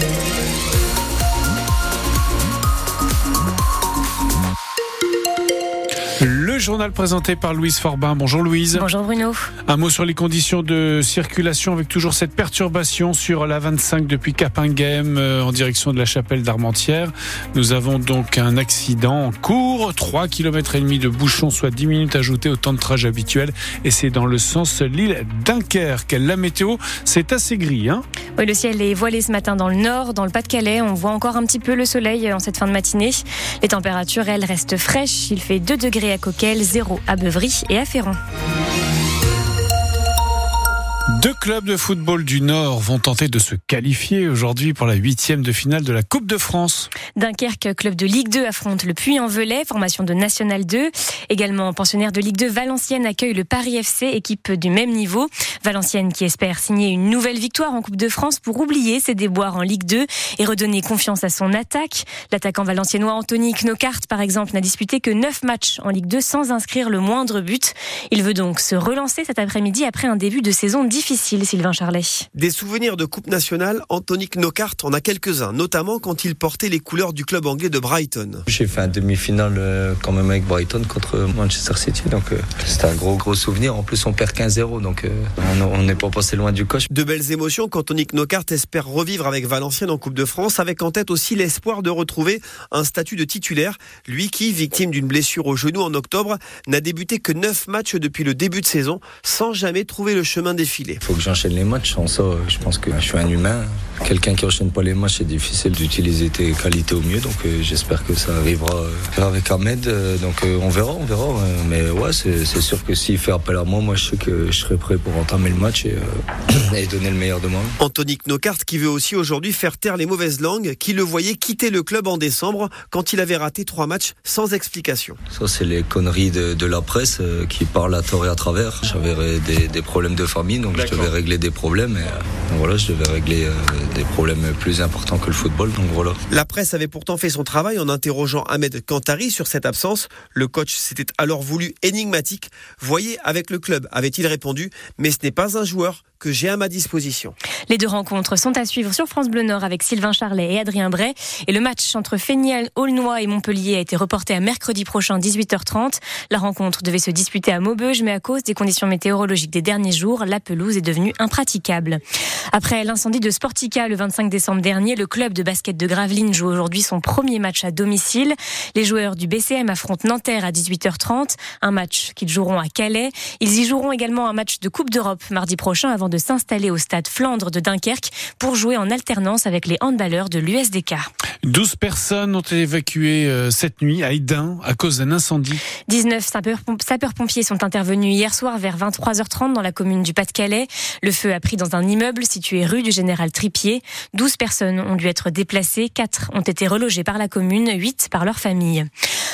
Thank you. Journal présenté par Louise Forbin. Bonjour Louise. Bonjour Bruno. Un mot sur les conditions de circulation avec toujours cette perturbation sur la 25 depuis Capinghem euh, en direction de la chapelle d'Armentières. Nous avons donc un accident en cours, 3 km et demi de bouchon, soit 10 minutes ajoutées au temps de trajet habituel et c'est dans le sens l'île Dunkerque. La météo, c'est assez gris. Hein oui, le ciel est voilé ce matin dans le nord, dans le Pas-de-Calais. On voit encore un petit peu le soleil en cette fin de matinée. Les températures, elles, restent fraîches. Il fait 2 degrés à Coquet 0 à Beuvry et à Ferrand. Clubs de football du Nord vont tenter de se qualifier aujourd'hui pour la huitième de finale de la Coupe de France. Dunkerque, club de Ligue 2, affronte le Puy-en-Velay, formation de National 2. Également pensionnaire de Ligue 2, Valenciennes accueille le Paris FC, équipe du même niveau. Valenciennes qui espère signer une nouvelle victoire en Coupe de France pour oublier ses déboires en Ligue 2 et redonner confiance à son attaque. L'attaquant valenciennois Anthony Knocart, par exemple, n'a disputé que 9 matchs en Ligue 2 sans inscrire le moindre but. Il veut donc se relancer cet après-midi après un début de saison difficile difficile, Sylvain Charlet. Des souvenirs de Coupe nationale, Anthony Knockhart en a quelques-uns, notamment quand il portait les couleurs du club anglais de Brighton. J'ai fait un demi-finale euh, quand même avec Brighton contre Manchester City, donc euh, c'était un gros gros souvenir. En plus, on perd 15-0, donc euh, on n'est pas passé loin du coche. De belles émotions qu'Anthony Knockhart espère revivre avec Valenciennes en Coupe de France, avec en tête aussi l'espoir de retrouver un statut de titulaire. Lui qui, victime d'une blessure au genou en octobre, n'a débuté que 9 matchs depuis le début de saison, sans jamais trouver le chemin défilé. Il faut j'enchaîne les matchs. En ça, je pense que je suis un humain. Quelqu'un qui enchaîne pas les matchs, c'est difficile d'utiliser tes qualités au mieux. Donc euh, j'espère que ça arrivera euh, avec Ahmed. Euh, donc on verra, on verra. Mais ouais, c'est sûr que s'il fait appel à moi, moi je sais que je serai prêt pour entamer le match et, et donner le meilleur de moi. Anthony Knocart qui veut aussi aujourd'hui faire taire les mauvaises langues qui le voyaient quitter le club en décembre quand il avait raté trois matchs sans explication. Ça, c'est les conneries de, de, la presse qui parlent à tort et à travers. J'avais des, des, problèmes de famille, donc je devais régler des problèmes. Et, voilà, je devais régler euh, des problèmes plus importants que le football. Donc voilà. La presse avait pourtant fait son travail en interrogeant Ahmed Kantari sur cette absence. Le coach s'était alors voulu énigmatique. Voyez avec le club, avait-il répondu, mais ce n'est pas un joueur que j'ai à ma disposition. Les deux rencontres sont à suivre sur France Bleu Nord avec Sylvain Charlet et Adrien Bray. Et le match entre Féniel, Aulnois et Montpellier a été reporté à mercredi prochain 18h30. La rencontre devait se disputer à Maubeuge, mais à cause des conditions météorologiques des derniers jours, la pelouse est devenue impraticable. Après l'incendie de Sportica le 25 décembre dernier, le club de basket de Gravelines joue aujourd'hui son premier match à domicile. Les joueurs du BCM affrontent Nanterre à 18h30, un match qu'ils joueront à Calais. Ils y joueront également un match de Coupe d'Europe mardi prochain avant de s'installer au stade Flandre de Dunkerque pour jouer en alternance avec les handballeurs de l'USDK. 12 personnes ont été évacuées euh, cette nuit à Edin à cause d'un incendie. 19 sapeurs-pompiers sont intervenus hier soir vers 23h30 dans la commune du Pas-de-Calais. Le feu a pris dans un immeuble situé rue du Général Tripier. 12 personnes ont dû être déplacées, 4 ont été relogées par la commune, 8 par leur famille.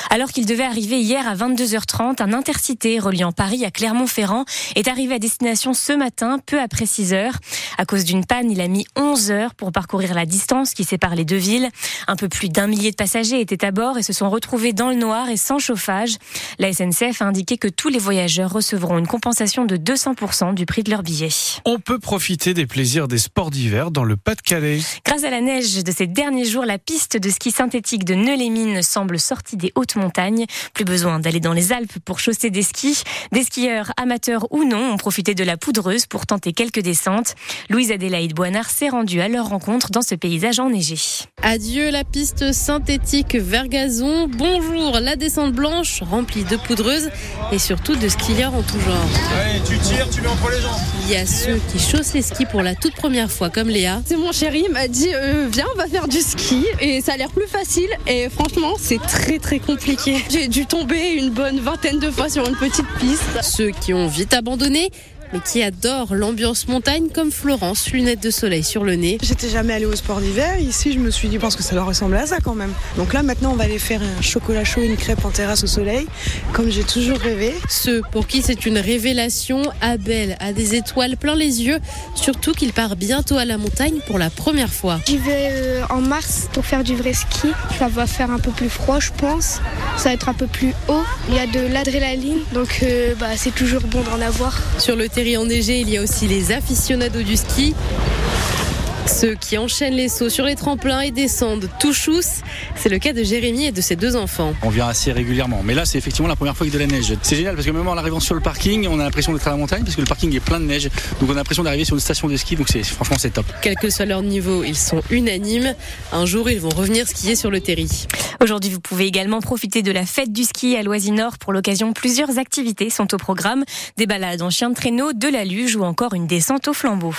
Alors qu'il devait arriver hier à 22h30, un intercité reliant Paris à Clermont-Ferrand est arrivé à destination ce matin, peu après 6 heures. À cause d'une panne, il a mis 11 heures pour parcourir la distance qui sépare les deux villes. Un peu plus d'un millier de passagers étaient à bord et se sont retrouvés dans le noir et sans chauffage. La SNCF a indiqué que tous les voyageurs recevront une compensation de 200% du prix de leur billet. On peut profiter des plaisirs des sports d'hiver dans le Pas-de-Calais. Grâce à la neige de ces derniers jours, la piste de ski synthétique de Neulémine semble sortie des hautes montagnes. Plus besoin d'aller dans les Alpes pour chausser des skis. Des skieurs, amateurs ou non, ont profité de la poudreuse pour tenter quelques descentes. Louise Adélaïde Boinard s'est rendue à leur rencontre dans ce paysage enneigé. Adieu la piste synthétique Vergazon. Bonjour la descente blanche remplie de poudreuse et surtout de skieurs en tout genre. tu tires, tu mets entre les jambes. Il y a ceux qui chaussent les skis pour la toute première fois comme Léa. C'est mon chéri, il m'a dit euh, viens on va faire du ski et ça a l'air plus facile et franchement c'est très très compliqué. J'ai dû tomber une bonne vingtaine de fois sur une petite piste. Ceux qui ont vite abandonné mais qui adore l'ambiance montagne comme Florence, lunettes de soleil sur le nez. J'étais jamais allée au sport d'hiver. Ici, je me suis dit, je pense que ça leur ressemblait à ça quand même. Donc là, maintenant, on va aller faire un chocolat chaud, une crêpe en terrasse au soleil, comme j'ai toujours rêvé. Ceux pour qui c'est une révélation, Abel a des étoiles plein les yeux, surtout qu'il part bientôt à la montagne pour la première fois. J'y vais euh, en mars pour faire du vrai ski. Ça va faire un peu plus froid, je pense. Ça va être un peu plus haut. Il y a de l'adrénaline, donc euh, bah, c'est toujours bon d'en avoir. Sur le série enneigée, il y a aussi les aficionados du ski. Ceux qui enchaînent les sauts sur les tremplins et descendent tout chousse, c'est le cas de Jérémy et de ses deux enfants. On vient assez régulièrement, mais là c'est effectivement la première fois avec de la neige. C'est génial parce que même en arrivant sur le parking, on a l'impression d'être à la montagne parce que le parking est plein de neige. Donc on a l'impression d'arriver sur une station de ski, donc c'est franchement c'est top. Quel que soit leur niveau, ils sont unanimes. Un jour, ils vont revenir skier sur le terri. Aujourd'hui, vous pouvez également profiter de la fête du ski à Loisinor. Pour l'occasion, plusieurs activités sont au programme. Des balades en chien de traîneau, de la luge ou encore une descente au flambeau.